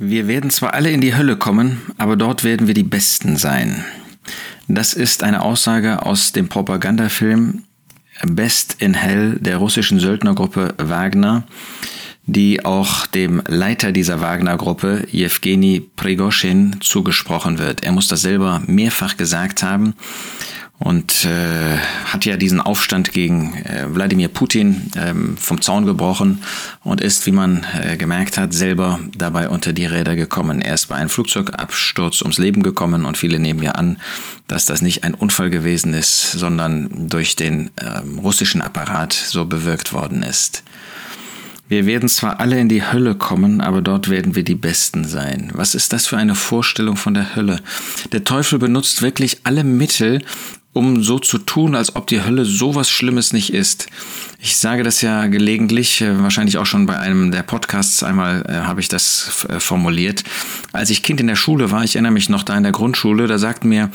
Wir werden zwar alle in die Hölle kommen, aber dort werden wir die Besten sein. Das ist eine Aussage aus dem Propagandafilm Best in Hell der russischen Söldnergruppe Wagner, die auch dem Leiter dieser Wagner-Gruppe, Jewgeni Prigoschin, zugesprochen wird. Er muss das selber mehrfach gesagt haben und äh, hat ja diesen Aufstand gegen äh, Wladimir Putin ähm, vom Zaun gebrochen und ist, wie man äh, gemerkt hat, selber dabei unter die Räder gekommen. Er ist bei einem Flugzeugabsturz ums Leben gekommen und viele nehmen ja an, dass das nicht ein Unfall gewesen ist, sondern durch den ähm, russischen Apparat so bewirkt worden ist. Wir werden zwar alle in die Hölle kommen, aber dort werden wir die Besten sein. Was ist das für eine Vorstellung von der Hölle? Der Teufel benutzt wirklich alle Mittel, um so zu tun, als ob die Hölle sowas Schlimmes nicht ist. Ich sage das ja gelegentlich, äh, wahrscheinlich auch schon bei einem der Podcasts einmal äh, habe ich das äh, formuliert. Als ich Kind in der Schule war, ich erinnere mich noch da in der Grundschule, da sagten mir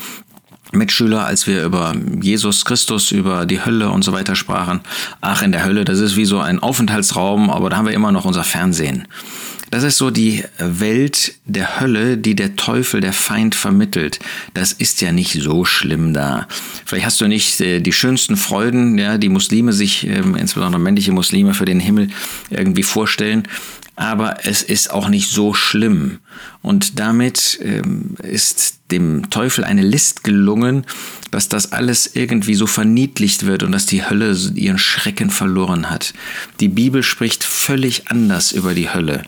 Mitschüler, als wir über Jesus Christus, über die Hölle und so weiter sprachen, ach, in der Hölle, das ist wie so ein Aufenthaltsraum, aber da haben wir immer noch unser Fernsehen. Das ist so die Welt der Hölle, die der Teufel, der Feind vermittelt. Das ist ja nicht so schlimm da. Vielleicht hast du nicht äh, die schönsten Freuden, ja, die Muslime sich, äh, insbesondere männliche Muslime, für den Himmel irgendwie vorstellen aber es ist auch nicht so schlimm. Und damit ähm, ist dem Teufel eine List gelungen, dass das alles irgendwie so verniedlicht wird und dass die Hölle ihren Schrecken verloren hat. Die Bibel spricht völlig anders über die Hölle.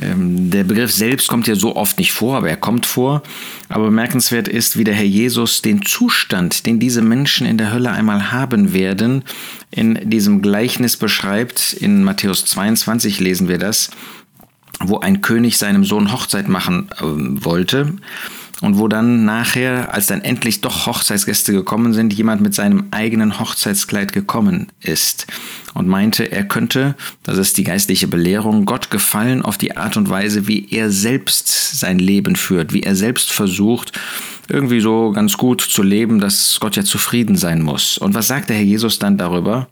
Ähm, der Begriff selbst kommt ja so oft nicht vor, aber er kommt vor. Aber bemerkenswert ist, wie der Herr Jesus den Zustand, den diese Menschen in der Hölle einmal haben werden, in diesem Gleichnis beschreibt. In Matthäus 22 lesen wir das, wo ein König seinem Sohn Hochzeit machen äh, wollte. Und wo dann nachher, als dann endlich doch Hochzeitsgäste gekommen sind, jemand mit seinem eigenen Hochzeitskleid gekommen ist und meinte, er könnte, das ist die geistliche Belehrung, Gott gefallen auf die Art und Weise, wie er selbst sein Leben führt, wie er selbst versucht, irgendwie so ganz gut zu leben, dass Gott ja zufrieden sein muss. Und was sagt der Herr Jesus dann darüber?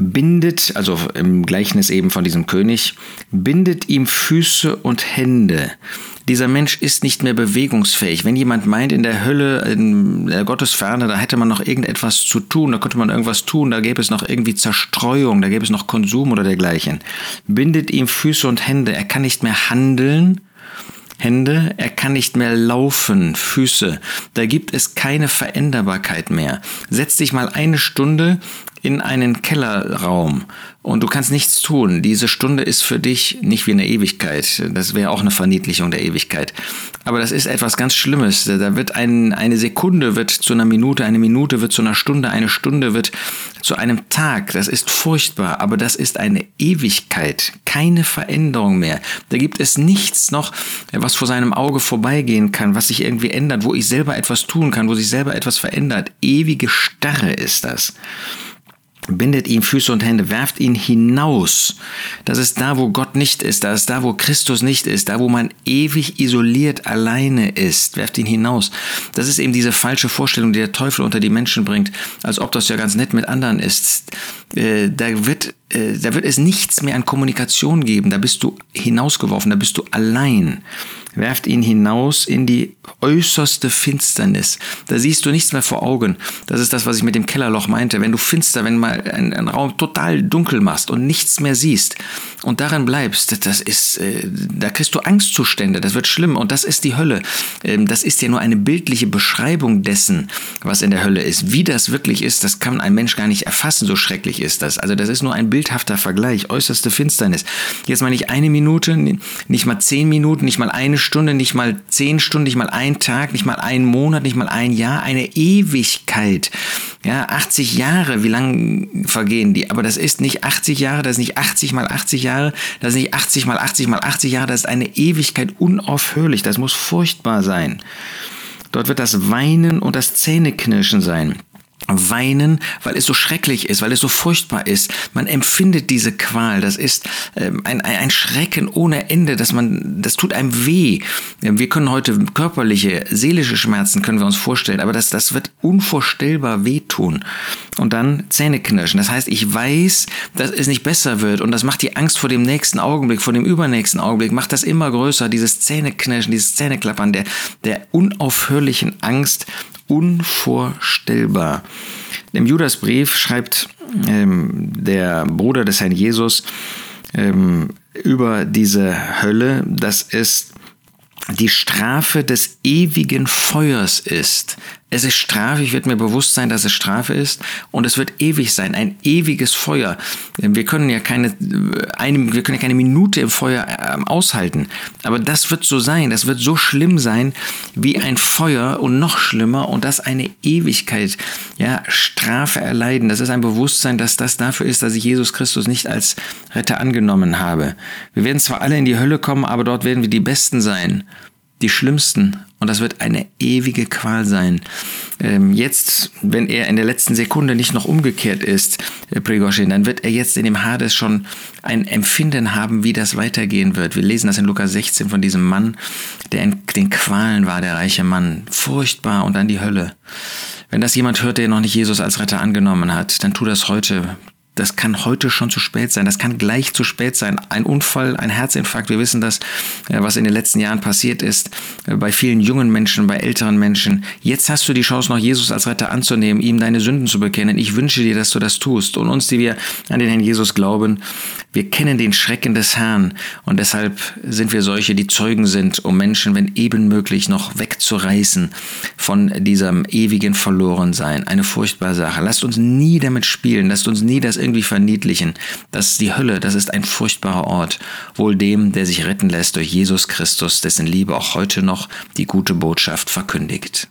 bindet, also im Gleichnis eben von diesem König, bindet ihm Füße und Hände. Dieser Mensch ist nicht mehr bewegungsfähig. Wenn jemand meint, in der Hölle, in der Gottesferne, da hätte man noch irgendetwas zu tun, da könnte man irgendwas tun, da gäbe es noch irgendwie Zerstreuung, da gäbe es noch Konsum oder dergleichen. Bindet ihm Füße und Hände. Er kann nicht mehr handeln, Hände, er kann nicht mehr laufen, Füße. Da gibt es keine Veränderbarkeit mehr. Setz dich mal eine Stunde in einen Kellerraum und du kannst nichts tun. Diese Stunde ist für dich nicht wie eine Ewigkeit. Das wäre auch eine Verniedlichung der Ewigkeit. Aber das ist etwas ganz Schlimmes. Da wird ein, eine Sekunde wird zu einer Minute, eine Minute wird zu einer Stunde, eine Stunde wird zu einem Tag. Das ist furchtbar, aber das ist eine Ewigkeit. Keine Veränderung mehr. Da gibt es nichts noch, was vor seinem Auge vorbeigehen kann, was sich irgendwie ändert, wo ich selber etwas tun kann, wo sich selber etwas verändert. Ewige Starre ist das bindet ihm Füße und Hände, werft ihn hinaus. Das ist da, wo Gott nicht ist, das ist da, wo Christus nicht ist, da, wo man ewig isoliert alleine ist, werft ihn hinaus. Das ist eben diese falsche Vorstellung, die der Teufel unter die Menschen bringt, als ob das ja ganz nett mit anderen ist. Äh, da wird, äh, da wird es nichts mehr an Kommunikation geben, da bist du hinausgeworfen, da bist du allein werft ihn hinaus in die äußerste Finsternis. Da siehst du nichts mehr vor Augen. Das ist das, was ich mit dem Kellerloch meinte. Wenn du finster, wenn mal ein, Raum total dunkel machst und nichts mehr siehst und darin bleibst, das ist, äh, da kriegst du Angstzustände. Das wird schlimm und das ist die Hölle. Ähm, das ist ja nur eine bildliche Beschreibung dessen, was in der Hölle ist. Wie das wirklich ist, das kann ein Mensch gar nicht erfassen. So schrecklich ist das. Also das ist nur ein bildhafter Vergleich. Äußerste Finsternis. Jetzt mal nicht eine Minute, nicht mal zehn Minuten, nicht mal eine Stunde, nicht mal zehn Stunden, nicht mal ein Tag, nicht mal ein Monat, nicht mal ein Jahr, eine Ewigkeit. Ja, 80 Jahre, wie lang vergehen die? Aber das ist nicht 80 Jahre, das ist nicht 80 mal 80 Jahre, das ist nicht 80 mal 80 mal 80 Jahre, das ist eine Ewigkeit unaufhörlich. Das muss furchtbar sein. Dort wird das Weinen und das Zähneknirschen sein. Weinen, weil es so schrecklich ist, weil es so furchtbar ist. Man empfindet diese Qual. Das ist ähm, ein, ein Schrecken ohne Ende, dass man, das tut einem weh. Wir können heute körperliche, seelische Schmerzen können wir uns vorstellen, aber das, das wird unvorstellbar wehtun. Und dann Zähneknirschen. Das heißt, ich weiß, dass es nicht besser wird und das macht die Angst vor dem nächsten Augenblick, vor dem übernächsten Augenblick, macht das immer größer, dieses Zähneknirschen, dieses Zähneklappern der, der unaufhörlichen Angst unvorstellbar. Im Judasbrief schreibt ähm, der Bruder des Herrn Jesus ähm, über diese Hölle, dass es die Strafe des ewigen Feuers ist. Es ist Strafe, ich werde mir bewusst sein, dass es Strafe ist und es wird ewig sein, ein ewiges Feuer. Wir können ja keine, eine, wir können ja keine Minute im Feuer ähm, aushalten, aber das wird so sein, das wird so schlimm sein wie ein Feuer und noch schlimmer und das eine Ewigkeit, ja, Strafe erleiden. Das ist ein Bewusstsein, dass das dafür ist, dass ich Jesus Christus nicht als Retter angenommen habe. Wir werden zwar alle in die Hölle kommen, aber dort werden wir die Besten sein die schlimmsten. Und das wird eine ewige Qual sein. Ähm, jetzt, wenn er in der letzten Sekunde nicht noch umgekehrt ist, äh, Prigozhin, dann wird er jetzt in dem Hades schon ein Empfinden haben, wie das weitergehen wird. Wir lesen das in Lukas 16 von diesem Mann, der in den Qualen war, der reiche Mann. Furchtbar und dann die Hölle. Wenn das jemand hört, der noch nicht Jesus als Retter angenommen hat, dann tu das heute das kann heute schon zu spät sein. Das kann gleich zu spät sein. Ein Unfall, ein Herzinfarkt. Wir wissen das, äh, was in den letzten Jahren passiert ist. Äh, bei vielen jungen Menschen, bei älteren Menschen. Jetzt hast du die Chance, noch Jesus als Retter anzunehmen, ihm deine Sünden zu bekennen. Ich wünsche dir, dass du das tust. Und uns, die wir an den Herrn Jesus glauben, wir kennen den Schrecken des Herrn. Und deshalb sind wir solche, die Zeugen sind, um Menschen, wenn eben möglich, noch wegzureißen von diesem ewigen Verlorensein. Eine furchtbare Sache. Lasst uns nie damit spielen. Lasst uns nie das irgendwie irgendwie verniedlichen. Das ist die Hölle, das ist ein furchtbarer Ort. Wohl dem, der sich retten lässt durch Jesus Christus, dessen Liebe auch heute noch die gute Botschaft verkündigt.